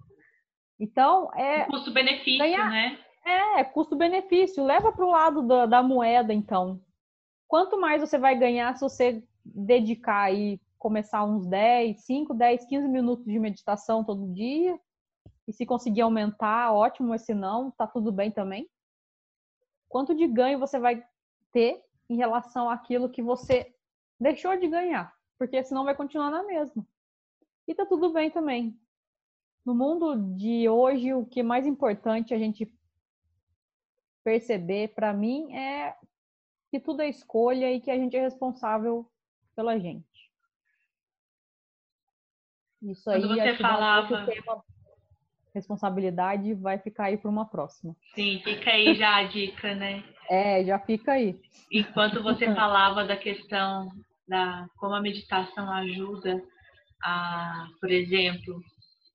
então, é. Custo-benefício, né? É, custo-benefício. Leva para o lado da, da, moeda, então. Quanto mais você vai ganhar se você dedicar e começar uns 10, 5, 10, 15 minutos de meditação todo dia? E se conseguir aumentar, ótimo, mas se não, tá tudo bem também. Quanto de ganho você vai ter em relação àquilo que você deixou de ganhar, porque senão vai continuar na mesma. E tá tudo bem também. No mundo de hoje, o que é mais importante a gente perceber, para mim, é que tudo é escolha e que a gente é responsável pela gente. Isso aí, Quando você falava... responsabilidade vai ficar aí para uma próxima. Sim, fica aí já a dica, né? É, já fica aí. Enquanto você falava da questão da como a meditação ajuda a, por exemplo,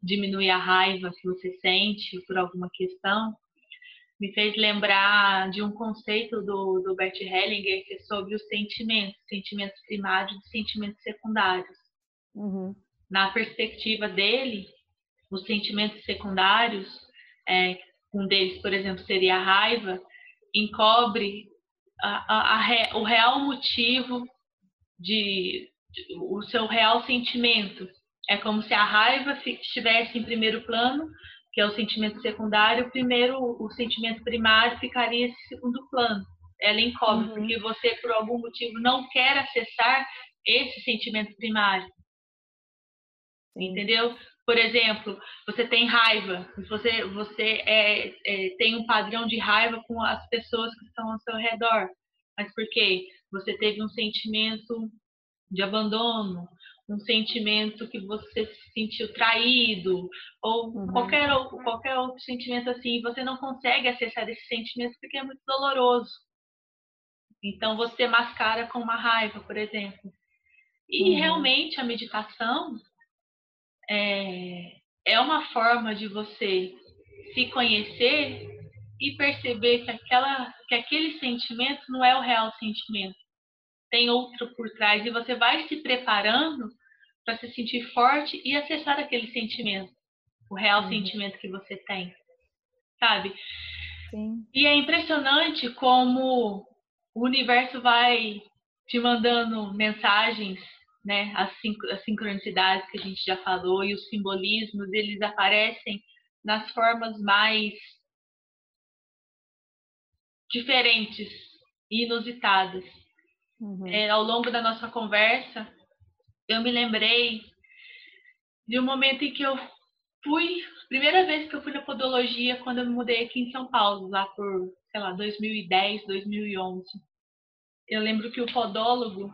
diminuir a raiva que você sente por alguma questão, me fez lembrar de um conceito do, do Bert Hellinger que é sobre os sentimentos, sentimentos primários e sentimentos secundários. Uhum. Na perspectiva dele, os sentimentos secundários, é, um deles, por exemplo, seria a raiva, encobre a, a, o real motivo de, de, o seu real sentimento. É como se a raiva estivesse em primeiro plano, que é o sentimento secundário, primeiro, o sentimento primário ficaria em segundo plano. Ela encobre, uhum. porque você, por algum motivo, não quer acessar esse sentimento primário. Entendeu? Por exemplo, você tem raiva, você, você é, é, tem um padrão de raiva com as pessoas que estão ao seu redor. Mas por quê? Você teve um sentimento de abandono, um sentimento que você se sentiu traído, ou uhum. qualquer, qualquer outro sentimento assim, você não consegue acessar esse sentimento porque é muito doloroso. Então você mascara com uma raiva, por exemplo. E uhum. realmente a meditação é, é uma forma de você se conhecer e perceber que, aquela, que aquele sentimento não é o real sentimento. Tem outro por trás e você vai se preparando para se sentir forte e acessar aquele sentimento, o real uhum. sentimento que você tem, sabe? Sim. E é impressionante como o universo vai te mandando mensagens, né? As, as sincronicidades que a gente já falou e os simbolismos, eles aparecem nas formas mais diferentes e inusitadas. Uhum. É, ao longo da nossa conversa, eu me lembrei de um momento em que eu fui, primeira vez que eu fui na podologia, quando eu me mudei aqui em São Paulo, lá por, sei lá, 2010, 2011. Eu lembro que o podólogo,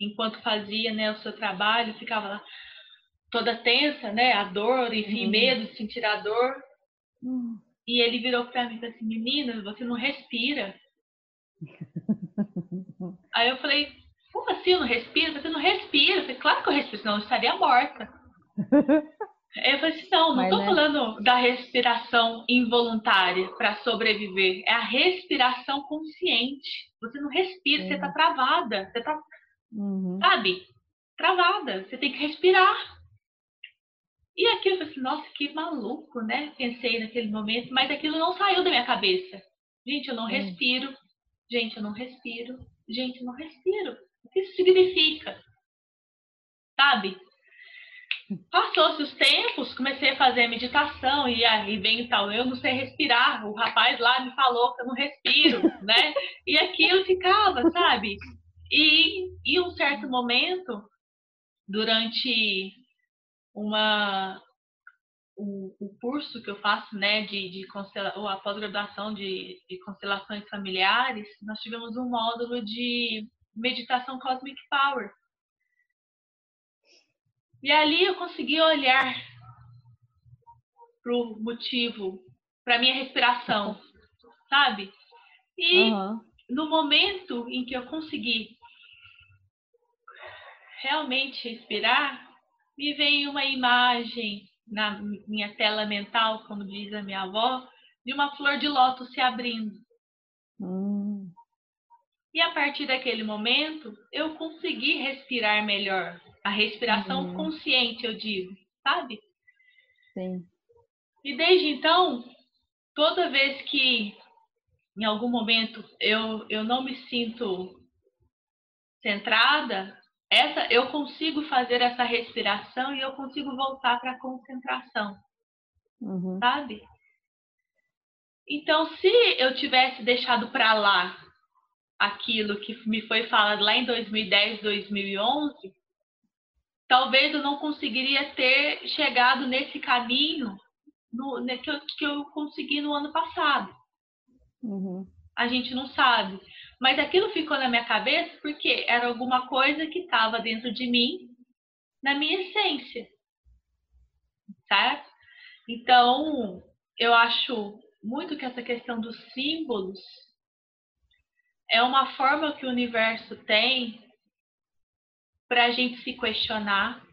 enquanto fazia né, o seu trabalho, ficava lá toda tensa, né? A dor, enfim, uhum. medo de sentir a dor. Uhum. E ele virou para mim e falou assim: Menina, você não respira. Aí eu falei: como assim eu não respiro? Você não respira? Eu falei, claro que eu respiro, senão eu estaria morta. Eu falei assim, não, não estou né? falando da respiração involuntária para sobreviver. É a respiração consciente. Você não respira, você está travada. Você está, uhum. sabe? Travada. Você tem que respirar. E aquilo, eu falei assim, nossa, que maluco, né? Pensei naquele momento, mas aquilo não saiu da minha cabeça. Gente, eu não respiro. Gente, eu não respiro. Gente, eu não respiro. O que isso significa? Sabe? Passou-se os tempos, comecei a fazer meditação e aí vem tal, eu não sei respirar. O rapaz lá me falou que eu não respiro, né? E aquilo ficava, sabe? E em um certo momento, durante uma o, o curso que eu faço, né, de, de ou a pós-graduação de, de constelações familiares, nós tivemos um módulo de meditação Cosmic Power. E ali eu consegui olhar para o motivo, para minha respiração, sabe? E uhum. no momento em que eu consegui realmente respirar, me veio uma imagem na minha tela mental, como diz a minha avó, de uma flor de lótus se abrindo. Hum. E a partir daquele momento, eu consegui respirar melhor. A respiração uhum. consciente, eu digo, sabe? Sim. E desde então, toda vez que em algum momento eu, eu não me sinto centrada, essa eu consigo fazer essa respiração e eu consigo voltar para a concentração. Uhum. Sabe? Então, se eu tivesse deixado para lá aquilo que me foi falado lá em 2010, 2011, talvez eu não conseguiria ter chegado nesse caminho no, né, que, eu, que, eu, consegui no ano passado. Uhum. A gente não sabe. Mas aquilo ficou na minha cabeça porque era alguma coisa que estava dentro de mim, na minha essência. Certo? Então, eu acho muito que essa questão dos símbolos é uma forma que o universo tem para a gente se questionar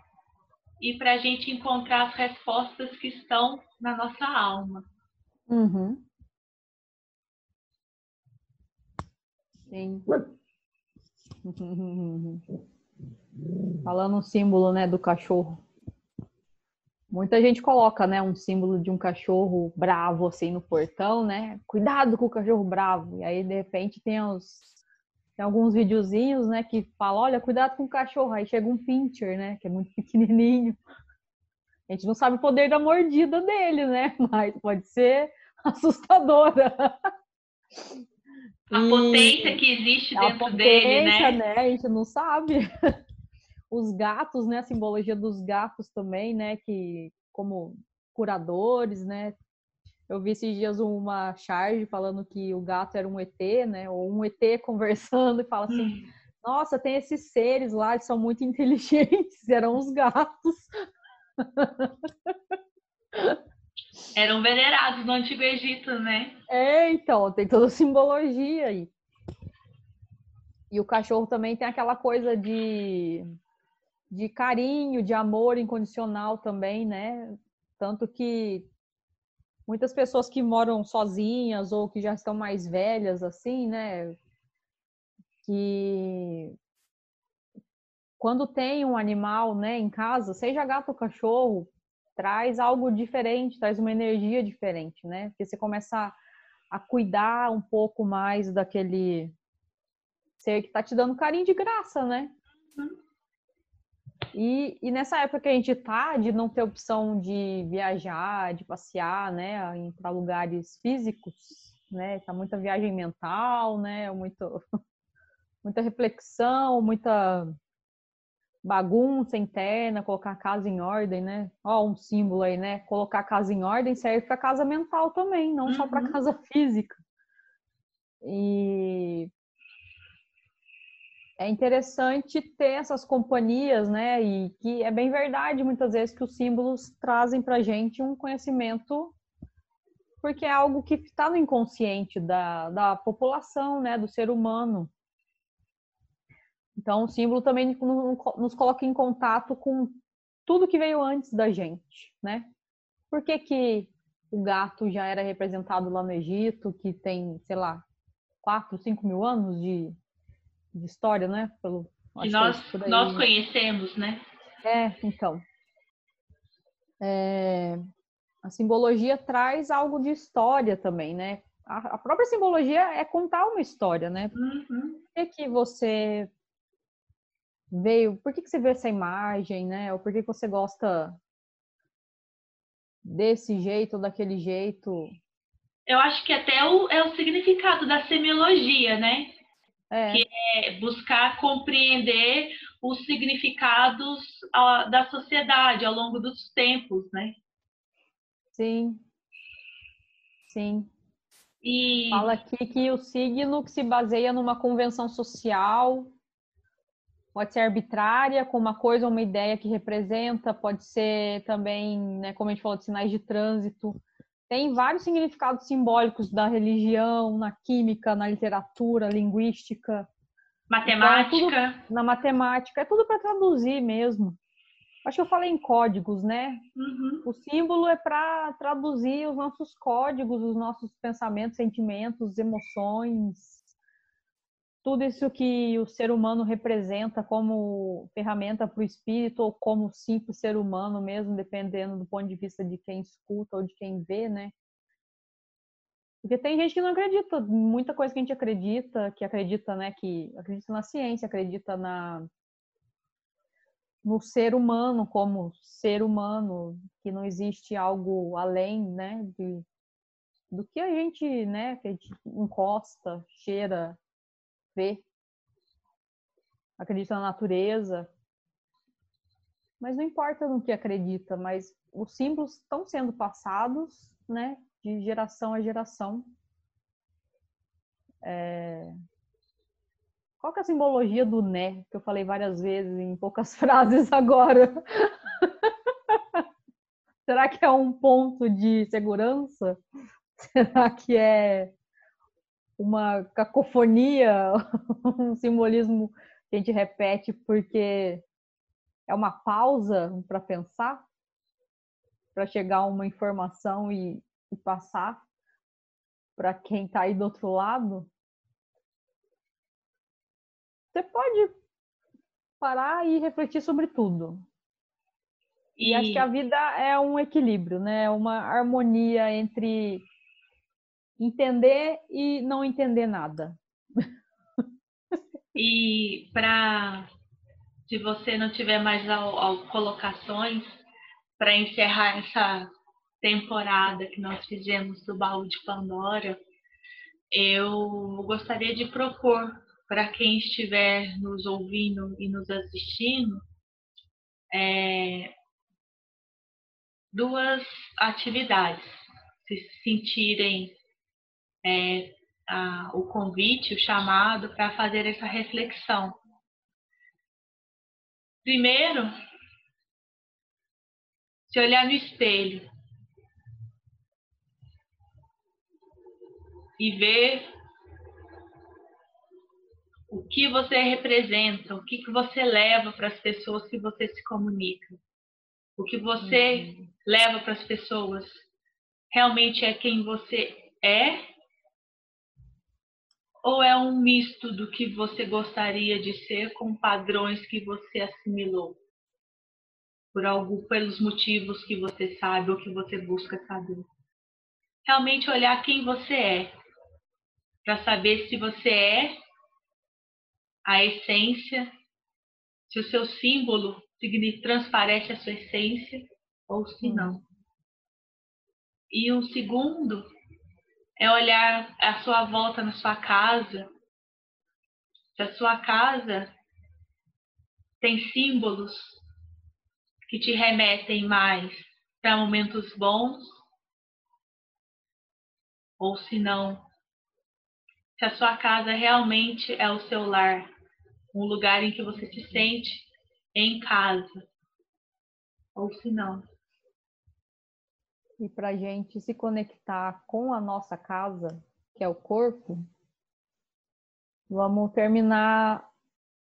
e para a gente encontrar as respostas que estão na nossa alma. Uhum. Sim. Falando um símbolo, né, do cachorro. Muita gente coloca, né, um símbolo de um cachorro bravo assim no portão, né? Cuidado com o cachorro bravo. E aí de repente tem os tem alguns videozinhos, né, que falam, olha, cuidado com o cachorro. Aí chega um pincher, né, que é muito pequenininho. A gente não sabe o poder da mordida dele, né? Mas pode ser assustadora. A e... potência que existe dentro potência, dele, né? né? A gente não sabe. Os gatos, né? A simbologia dos gatos também, né? Que como curadores, né? Eu vi esses dias uma charge falando que o gato era um ET, né? Ou um ET conversando e fala assim: hum. Nossa, tem esses seres lá, eles são muito inteligentes, eram os gatos. Eram venerados no Antigo Egito, né? É, então, tem toda a simbologia aí. E o cachorro também tem aquela coisa de, de carinho, de amor incondicional também, né? Tanto que muitas pessoas que moram sozinhas ou que já estão mais velhas, assim, né? Que quando tem um animal, né, em casa, seja gato ou cachorro, traz algo diferente, traz uma energia diferente, né? Porque você começa a, cuidar um pouco mais daquele ser que tá te dando carinho de graça, né? E, e nessa época que a gente tá, de não ter opção de viajar, de passear, né, para lugares físicos, né, tá muita viagem mental, né, muito, muita reflexão, muita bagunça interna, colocar a casa em ordem, né? Ó, um símbolo aí, né? Colocar a casa em ordem serve para casa mental também, não uhum. só para casa física. E é interessante ter essas companhias, né? E que é bem verdade muitas vezes que os símbolos trazem para gente um conhecimento, porque é algo que está no inconsciente da, da população, né? Do ser humano. Então, o símbolo também nos coloca em contato com tudo que veio antes da gente, né? Por que, que o gato já era representado lá no Egito, que tem, sei lá, 4, 5 mil anos de de história, né? Pelo, que nós, que nós conhecemos, né? É, então. É, a simbologia traz algo de história também, né? A, a, própria simbologia é contar uma história, né? Uhum. Por que, que você veio, por que, que você vê essa imagem, né? Ou por que, que você gosta desse jeito ou daquele jeito? Eu acho que até o, é o significado da semiologia, né? é. que é buscar compreender os significados uh, da sociedade ao longo dos tempos, né? Sim, sim. E... Fala aqui que o signo que se baseia numa convenção social pode ser arbitrária, com uma coisa ou uma ideia que representa, pode ser também, né, como a gente falou, de sinais de trânsito tem vários significados simbólicos da religião, na química, na literatura, linguística. Matemática. Então, é na matemática. É tudo para traduzir mesmo. Acho que eu falei em códigos, né? Uhum. O símbolo é para traduzir os nossos códigos, os nossos pensamentos, sentimentos, emoções, tudo isso que o ser humano representa como ferramenta para o espírito ou como simples ser humano mesmo, dependendo do ponto de vista de quem escuta ou de quem vê, né? Porque tem gente que não acredita, muita coisa que a gente acredita, que acredita, né, que acredita na ciência, acredita na no ser humano como ser humano, que não existe algo além, né, de, do que a gente, né, que a gente encosta, cheira, vê, acredita na natureza. Mas não importa no que acredita, mas os símbolos estão sendo passados, né, de geração a geração. É... Qual que é a simbologia do né, que eu falei várias vezes em poucas frases agora? Será que é um ponto de segurança? Será que é uma cacofonia, um simbolismo que a gente repete porque é uma pausa para pensar, para chegar a uma informação e, e passar para quem está aí do outro lado. Você pode parar e refletir sobre tudo. E, e acho que a vida é um equilíbrio, né? Uma harmonia entre entender e não entender nada. E para se você não tiver mais ao, ao colocações para encerrar essa temporada que nós fizemos do baú de Pandora, eu gostaria de propor para quem estiver nos ouvindo e nos assistindo é, duas atividades. Se sentirem é, a, o convite, o chamado para fazer essa reflexão. Primeiro, se olhar no espelho e ver o que você representa, o que, que você leva para as pessoas que você se comunica, o que você uhum. leva para as pessoas realmente é quem você é ou é um misto do que você gostaria de ser com padrões que você assimilou? Por algo, pelos motivos que você sabe ou que você busca saber. Realmente olhar quem você é, para saber se você é a essência, se o seu símbolo transparece a sua essência ou se não. E o segundo é olhar a sua volta na sua casa. Se a sua casa tem símbolos que te remetem mais para momentos bons, ou se não, se a sua casa realmente é o seu lar, um lugar em que você se sente em casa, ou se não e para a gente se conectar com a nossa casa, que é o corpo, vamos terminar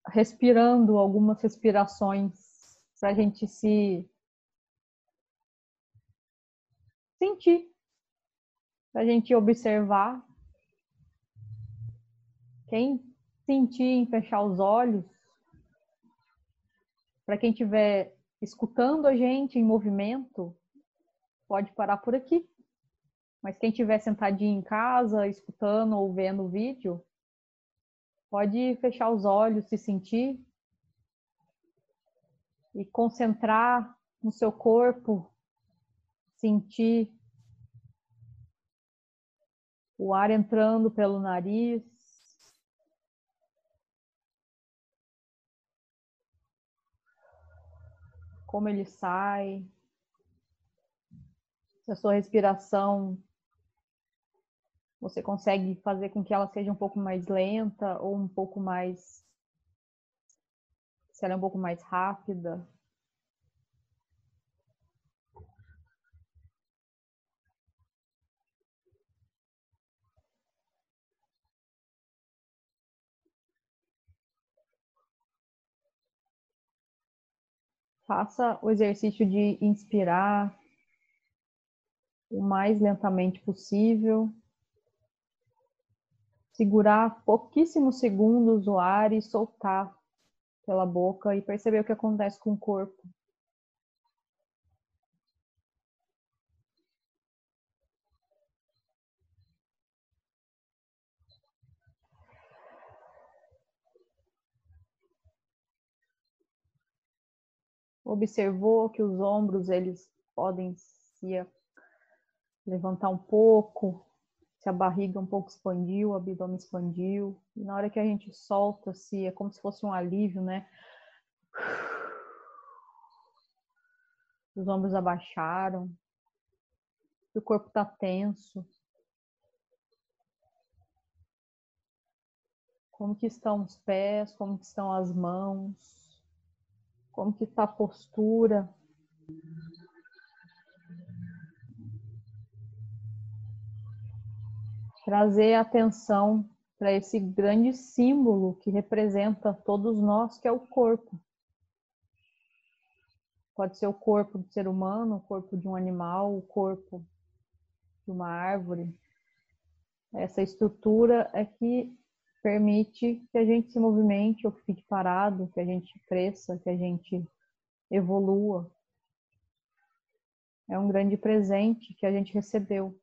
respirando algumas respirações para a gente se sentir, para a gente observar. Quem sentir em fechar os olhos, para quem estiver escutando a gente em movimento, pode parar por aqui. Mas quem estiver sentadinho em casa, escutando ou vendo o vídeo, pode fechar os olhos, se sentir e concentrar no seu corpo, sentir o ar entrando pelo nariz. Como ele sai se a sua respiração você consegue fazer com que ela seja um pouco mais lenta ou um pouco mais se ela é um pouco mais rápida. Faça o exercício de inspirar o mais lentamente possível. Segurar pouquíssimos segundos o ar e soltar pela boca e perceber o que acontece com o corpo. Observou que os ombros eles podem se levantar um pouco, se a barriga um pouco expandiu, o abdômen expandiu. E na hora que a gente solta, se é como se fosse um alívio, né? Os ombros abaixaram, o corpo está tenso. Como que estão os pés, como que estão as mãos, como que está a postura. Trazer atenção para esse grande símbolo que representa todos nós, que é o corpo. Pode ser o corpo do ser humano, o corpo de um animal, o corpo de uma árvore. Essa estrutura é que permite que a gente se movimente ou fique parado, que a gente cresça, que a gente evolua. é um grande presente que a gente recebeu,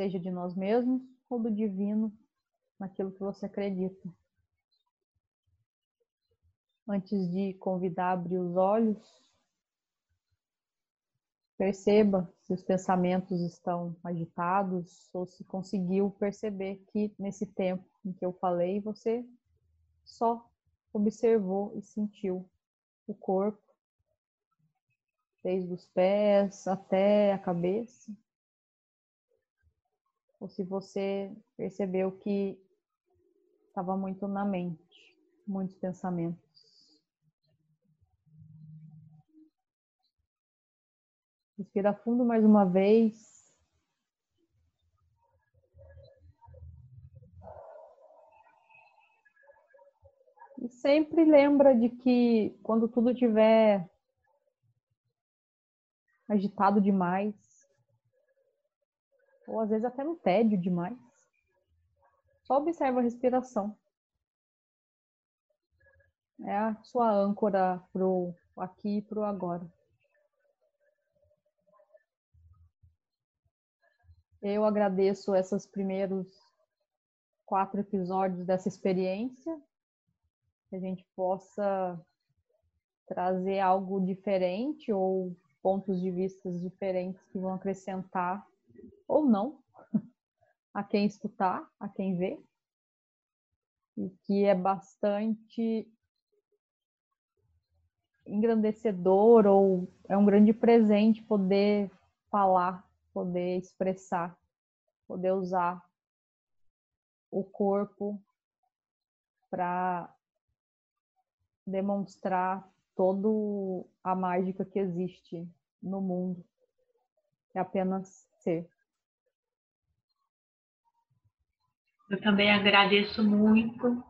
seja de nós mesmos ou do divino, naquilo que você acredita. Antes de convidar a abrir os olhos, perceba se os pensamentos estão agitados ou se conseguiu perceber que nesse tempo em que eu falei, você só observou e sentiu o corpo, desde os pés até a cabeça. Ou se você percebeu que estava muito na mente, muitos pensamentos. Respira fundo mais uma vez. E sempre lembra de que quando tudo estiver agitado demais, ou às vezes até no tédio demais, só observa a respiração. É a sua âncora pro aqui e pro agora. Eu agradeço esses primeiros quatro episódios dessa experiência que a gente possa trazer algo diferente ou pontos de vista diferentes que vão acrescentar ou não a quem escutar, a quem vê, e que é bastante engrandecedor ou é um grande presente poder falar, poder expressar, poder usar o corpo para demonstrar toda a mágica que existe no mundo. É apenas ser. Eu também agradeço muito.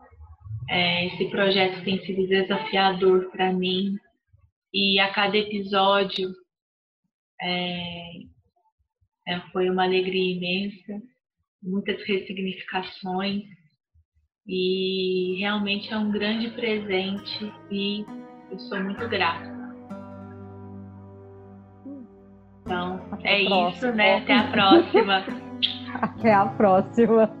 É, esse projeto tem sido desafiador para mim e a cada episódio é, é, foi uma alegria imensa, muitas ressignificações e realmente é um grande presente e eu sou muito grata. Então, Até é isso, né? Até a próxima. Até a próxima.